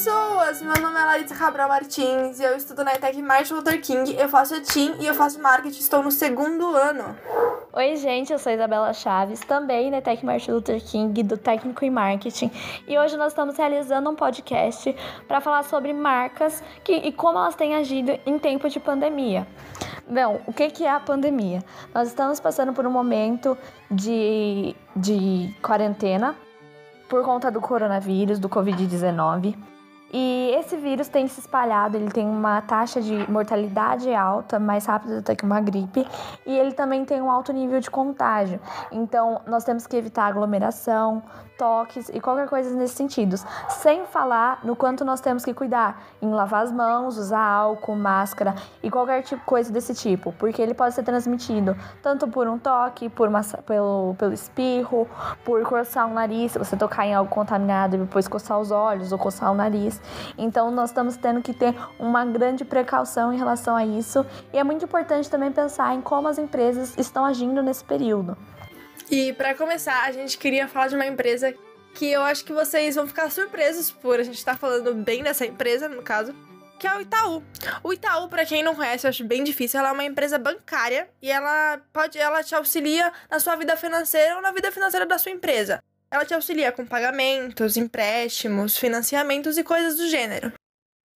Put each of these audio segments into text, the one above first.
pessoas! Meu nome é Larissa Cabral Martins e eu estudo na ETEC Martin Luther King. Eu faço TIM e eu faço marketing, estou no segundo ano. Oi, gente, eu sou Isabela Chaves, também na ETEC Martin Luther King, do Técnico em Marketing. E hoje nós estamos realizando um podcast para falar sobre marcas que, e como elas têm agido em tempo de pandemia. Bom, o que, que é a pandemia? Nós estamos passando por um momento de, de quarentena por conta do coronavírus, do Covid-19. E esse vírus tem se espalhado, ele tem uma taxa de mortalidade alta, mais rápida até que uma gripe, e ele também tem um alto nível de contágio. Então, nós temos que evitar aglomeração, toques e qualquer coisa nesse sentido. Sem falar no quanto nós temos que cuidar em lavar as mãos, usar álcool, máscara e qualquer tipo coisa desse tipo, porque ele pode ser transmitido tanto por um toque, por uma, pelo, pelo espirro, por coçar o nariz, se você tocar em algo contaminado e depois coçar os olhos ou coçar o nariz. Então nós estamos tendo que ter uma grande precaução em relação a isso e é muito importante também pensar em como as empresas estão agindo nesse período. E para começar, a gente queria falar de uma empresa que eu acho que vocês vão ficar surpresos por a gente estar tá falando bem dessa empresa, no caso, que é o Itaú. O Itaú, para quem não conhece, eu acho bem difícil, ela é uma empresa bancária e ela pode, ela te auxilia na sua vida financeira ou na vida financeira da sua empresa. Ela te auxilia com pagamentos, empréstimos, financiamentos e coisas do gênero.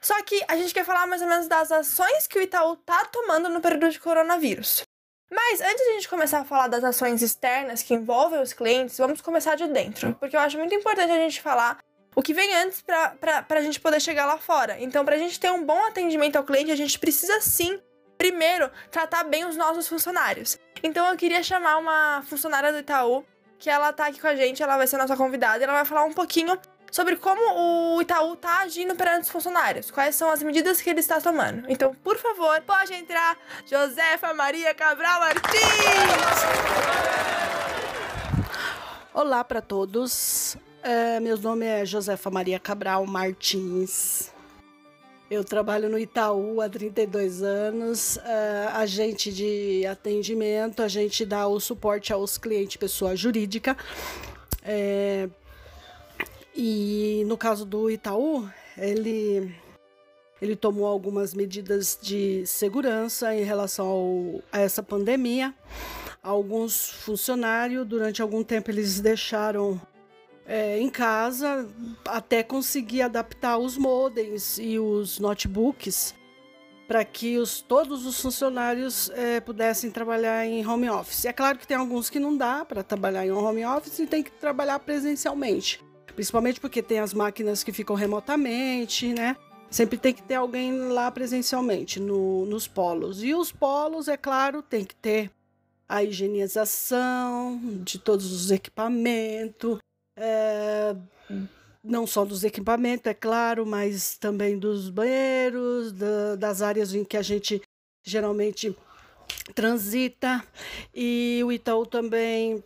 Só que a gente quer falar mais ou menos das ações que o Itaú tá tomando no período de coronavírus. Mas antes de a gente começar a falar das ações externas que envolvem os clientes, vamos começar de dentro, porque eu acho muito importante a gente falar o que vem antes para a gente poder chegar lá fora. Então, para a gente ter um bom atendimento ao cliente, a gente precisa sim, primeiro, tratar bem os nossos funcionários. Então, eu queria chamar uma funcionária do Itaú, que ela tá aqui com a gente, ela vai ser nossa convidada, e ela vai falar um pouquinho sobre como o Itaú está agindo perante os funcionários, quais são as medidas que ele está tomando. Então, por favor, pode entrar Josefa Maria Cabral Martins! Olá para todos, é, meu nome é Josefa Maria Cabral Martins. Eu trabalho no Itaú há 32 anos, é, agente de atendimento, a gente dá o suporte aos clientes, pessoa jurídica. É, e no caso do Itaú, ele, ele tomou algumas medidas de segurança em relação ao, a essa pandemia. Alguns funcionários, durante algum tempo, eles deixaram é, em casa até conseguir adaptar os modems e os notebooks para que os, todos os funcionários é, pudessem trabalhar em home office. É claro que tem alguns que não dá para trabalhar em home office e tem que trabalhar presencialmente. Principalmente porque tem as máquinas que ficam remotamente, né? Sempre tem que ter alguém lá presencialmente no, nos polos. E os polos, é claro, tem que ter a higienização de todos os equipamentos, é, não só dos equipamentos, é claro, mas também dos banheiros, da, das áreas em que a gente geralmente transita. E o Itaú também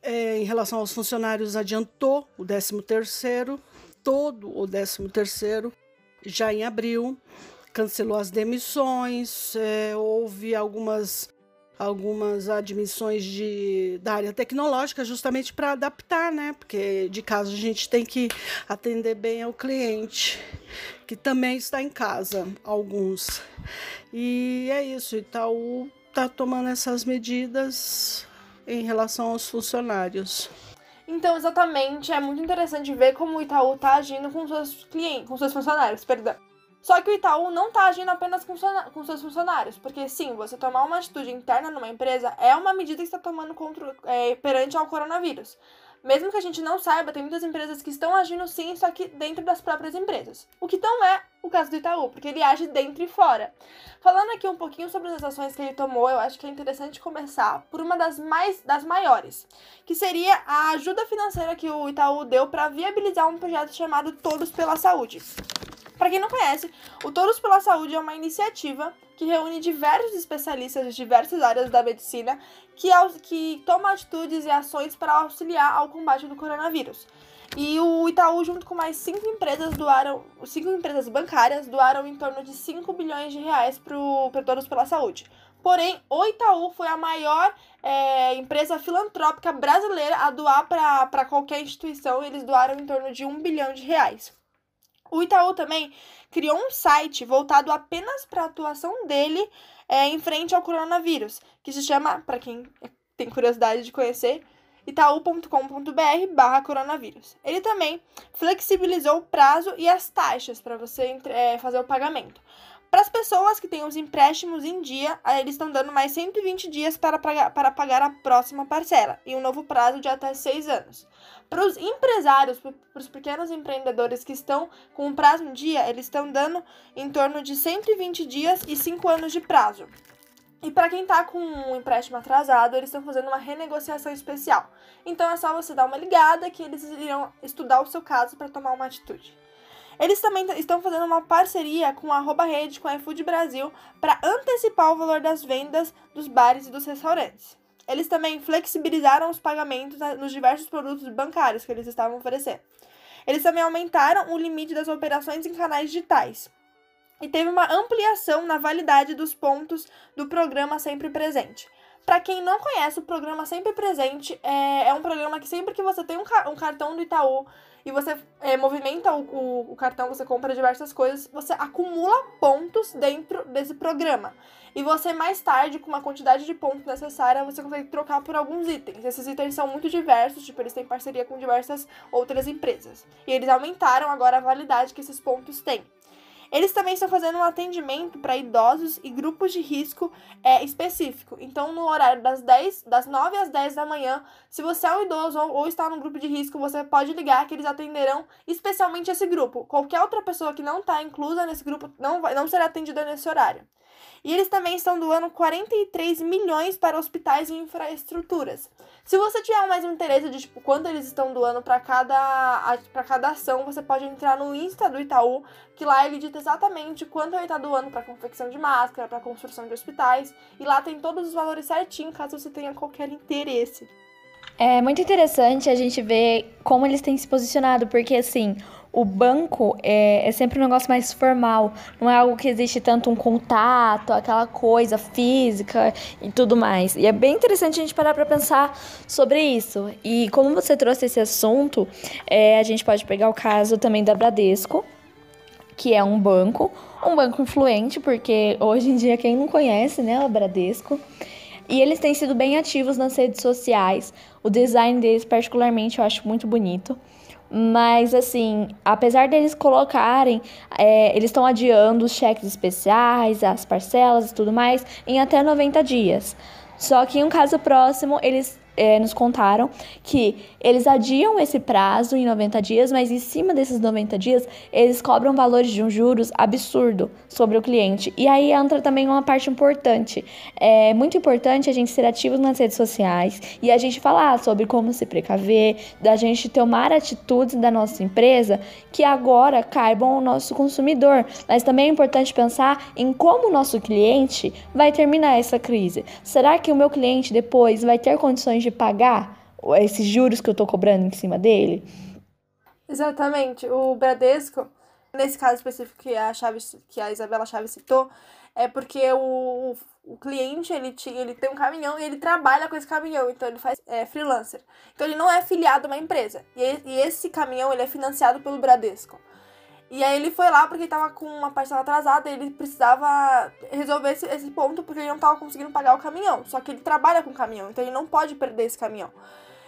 é, em relação aos funcionários, adiantou o 13º, todo o 13º, já em abril, cancelou as demissões, é, houve algumas algumas admissões de, da área tecnológica justamente para adaptar, né? Porque de casa a gente tem que atender bem ao cliente, que também está em casa, alguns. E é isso, Itaú está tomando essas medidas em relação aos funcionários. Então, exatamente, é muito interessante ver como o Itaú está agindo com seus clientes, com seus funcionários, perdão. Só que o Itaú não está agindo apenas com, com seus funcionários, porque sim, você tomar uma atitude interna numa empresa é uma medida que está tomando contra, é, perante ao coronavírus. Mesmo que a gente não saiba, tem muitas empresas que estão agindo sim, só que dentro das próprias empresas. O que não é o caso do Itaú, porque ele age dentro e fora. Falando aqui um pouquinho sobre as ações que ele tomou, eu acho que é interessante começar por uma das mais das maiores, que seria a ajuda financeira que o Itaú deu para viabilizar um projeto chamado Todos pela Saúde. Para quem não conhece, o Todos pela Saúde é uma iniciativa que reúne diversos especialistas de diversas áreas da medicina que, que tomam atitudes e ações para auxiliar ao combate do coronavírus. E o Itaú, junto com mais cinco empresas doaram, cinco empresas bancárias, doaram em torno de 5 bilhões de reais para Todos pela Saúde. Porém, o Itaú foi a maior é, empresa filantrópica brasileira a doar para qualquer instituição. Eles doaram em torno de um bilhão de reais. O Itaú também criou um site voltado apenas para a atuação dele é, em frente ao coronavírus, que se chama, para quem tem curiosidade de conhecer, itaú.com.br barra coronavírus. Ele também flexibilizou o prazo e as taxas para você é, fazer o pagamento. Para as pessoas que têm os empréstimos em dia, eles estão dando mais 120 dias para pagar, para pagar a próxima parcela e um novo prazo de até 6 anos. Para os empresários, para os pequenos empreendedores que estão com um prazo em dia, eles estão dando em torno de 120 dias e 5 anos de prazo. E para quem está com um empréstimo atrasado, eles estão fazendo uma renegociação especial. Então é só você dar uma ligada que eles irão estudar o seu caso para tomar uma atitude. Eles também estão fazendo uma parceria com a Arroba Rede, com a iFood Brasil, para antecipar o valor das vendas dos bares e dos restaurantes. Eles também flexibilizaram os pagamentos nos diversos produtos bancários que eles estavam oferecendo. Eles também aumentaram o limite das operações em canais digitais. E teve uma ampliação na validade dos pontos do programa Sempre Presente. Para quem não conhece, o programa Sempre Presente é, é um programa que sempre que você tem um, ca um cartão do Itaú e você é, movimenta o, o, o, cartão, você compra diversas coisas, você acumula pontos dentro desse programa. E você, mais tarde, com uma quantidade de pontos necessária, você consegue trocar por alguns itens. Esses itens são muito diversos, tipo, eles têm parceria com diversas outras empresas. E eles aumentaram agora a validade que esses pontos têm. Eles também estão fazendo um atendimento para idosos e grupos de risco é, específico. Então, no horário das 10, das 9 às 10 da manhã, se você é um idoso ou, ou está num grupo de risco, você pode ligar que eles atenderão especialmente esse grupo. Qualquer outra pessoa que não está inclusa nesse grupo não, vai, não será atendida nesse horário. E eles também estão doando 43 milhões para hospitais e infraestruturas. Se você tiver mais interesse de tipo, quanto eles estão doando para cada, para cada ação, você pode entrar no Insta do Itaú, que lá ele dita exatamente quanto ele está doando para confecção de máscara, para construção de hospitais, e lá tem todos os valores certinho, caso você tenha qualquer interesse. É muito interessante a gente ver como eles têm se posicionado, porque assim, o banco é, é, sempre um negócio mais formal, não é algo que existe tanto um contato, aquela coisa física e tudo mais. E é bem interessante a gente parar para pensar sobre isso. E como você trouxe esse assunto, é, a gente pode pegar o caso também da Bradesco, que é um banco, um banco influente, porque hoje em dia quem não conhece, né, o Bradesco. E eles têm sido bem ativos nas redes sociais. O design deles, particularmente, eu acho muito bonito. Mas, assim, apesar deles colocarem, é, eles estão adiando os cheques especiais, as parcelas e tudo mais, em até 90 dias. Só que em um caso próximo, eles é, nos contaram que eles adiam esse prazo em 90 dias, mas em cima desses 90 dias, eles cobram valores de um juros absurdo sobre o cliente. E aí entra também uma parte importante. É muito importante a gente ser ativo nas redes sociais e a gente falar sobre como se precaver, da gente tomar atitudes da nossa empresa que agora caibam ao nosso consumidor. Mas também é importante pensar em como o nosso cliente vai terminar essa crise. Será que o meu cliente depois vai ter condições de pagar esses juros que eu tô cobrando em cima dele? Exatamente. O Bradesco, nesse caso específico que a, que a Isabela Chaves citou, é porque o, o cliente ele, ele tem um caminhão e ele trabalha com esse caminhão, então ele faz é, freelancer. Então ele não é filiado a uma empresa. E, e esse caminhão ele é financiado pelo Bradesco. E aí ele foi lá porque ele tava com uma parcela atrasada ele precisava resolver esse, esse ponto porque ele não tava conseguindo pagar o caminhão. Só que ele trabalha com caminhão, então ele não pode perder esse caminhão.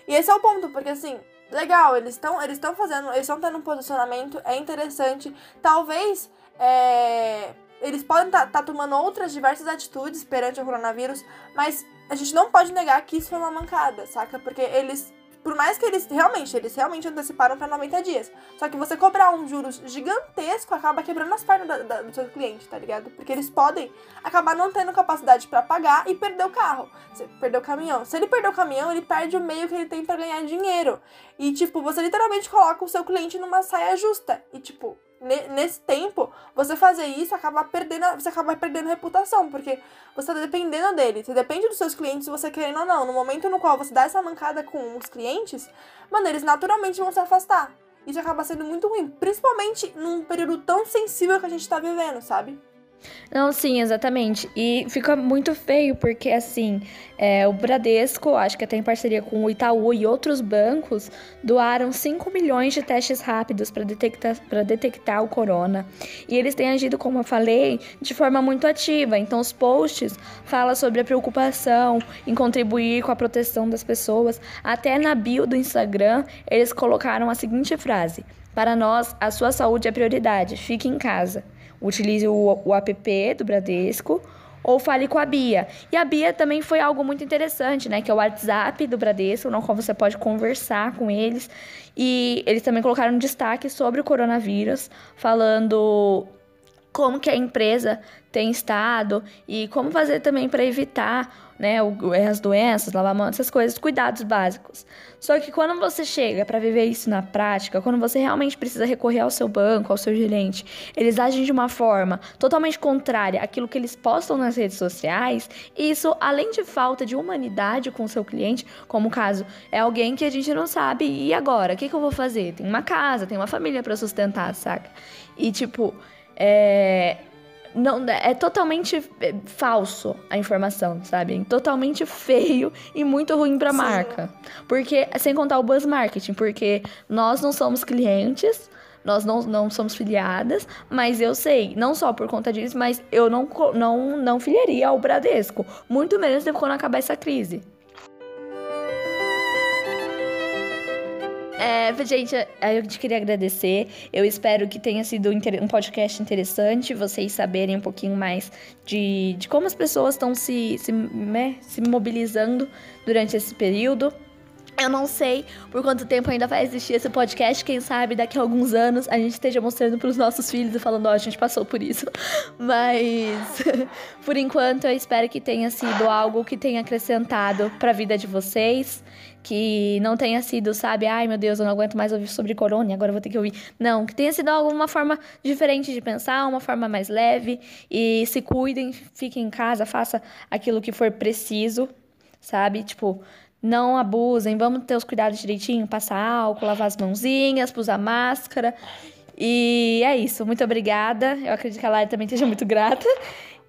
E esse é o ponto, porque assim, legal, eles estão eles estão fazendo, eles estão tendo um posicionamento, é interessante. Talvez é, eles podem estar tá, tá tomando outras diversas atitudes perante o coronavírus, mas a gente não pode negar que isso foi uma mancada, saca? Porque eles por mais que eles realmente, eles realmente anteciparam para 90 dias. Só que você cobrar um juros gigantesco acaba quebrando as pernas da, da, do seu cliente, tá ligado? Porque eles podem acabar não tendo capacidade para pagar e perder o carro, perder o caminhão. Se ele perder o caminhão, ele perde o meio que ele tem para ganhar dinheiro. E, tipo, você literalmente coloca o seu cliente numa saia justa. E, tipo, nesse tempo, você fazer isso acaba perdendo, você acaba perdendo reputação, porque você tá dependendo dele. Você depende dos seus clientes, você querendo ou não. No momento no qual você dá essa mancada com os clientes, mano, eles naturalmente vão se afastar. Isso acaba sendo muito ruim, principalmente num período tão sensível que a gente tá vivendo, sabe? Não, sim, exatamente. E fica muito feio, porque assim, é, o Bradesco, acho que até em parceria com o Itaú e outros bancos, doaram 5 milhões de testes rápidos para detectar, detectar o corona. E eles têm agido, como eu falei, de forma muito ativa. Então, os posts falam sobre a preocupação em contribuir com a proteção das pessoas. Até na bio do Instagram, eles colocaram a seguinte frase: Para nós, a sua saúde é prioridade, fique em casa utilize o, o app do Bradesco ou fale com a Bia. E a Bia também foi algo muito interessante, né? Que é o WhatsApp do Bradesco, no qual você pode conversar com eles. E eles também colocaram um destaque sobre o coronavírus, falando como que a empresa tem estado e como fazer também para evitar né, as doenças, lavar mão, essas coisas, cuidados básicos. Só que quando você chega para viver isso na prática, quando você realmente precisa recorrer ao seu banco, ao seu gerente, eles agem de uma forma totalmente contrária àquilo que eles postam nas redes sociais, e isso, além de falta de humanidade com o seu cliente, como o caso é alguém que a gente não sabe, e agora? O que, que eu vou fazer? Tem uma casa, tem uma família para sustentar, saca? E tipo, é, não é totalmente é, falso a informação, sabe? Totalmente feio e muito ruim para a marca. Porque sem contar o buzz marketing, porque nós não somos clientes, nós não, não somos filiadas, mas eu sei, não só por conta disso, mas eu não não não filiaria ao Bradesco, muito menos quando acabar essa crise. É, gente, a gente queria agradecer. Eu espero que tenha sido um podcast interessante, vocês saberem um pouquinho mais de, de como as pessoas estão se, se, né, se mobilizando durante esse período. Eu não sei por quanto tempo ainda vai existir esse podcast. Quem sabe daqui a alguns anos a gente esteja mostrando para os nossos filhos e falando: ó, oh, a gente passou por isso. Mas por enquanto eu espero que tenha sido algo que tenha acrescentado para a vida de vocês que não tenha sido, sabe, ai meu Deus, eu não aguento mais ouvir sobre corona, agora eu vou ter que ouvir. Não, que tenha sido alguma forma diferente de pensar, uma forma mais leve e se cuidem, fiquem em casa, faça aquilo que for preciso, sabe? Tipo, não abusem, vamos ter os cuidados direitinho, passar álcool, lavar as mãozinhas, usar máscara. E é isso, muito obrigada. Eu acredito que a Lara também esteja muito grata.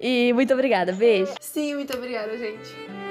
E muito obrigada, beijo. Sim, muito obrigada, gente.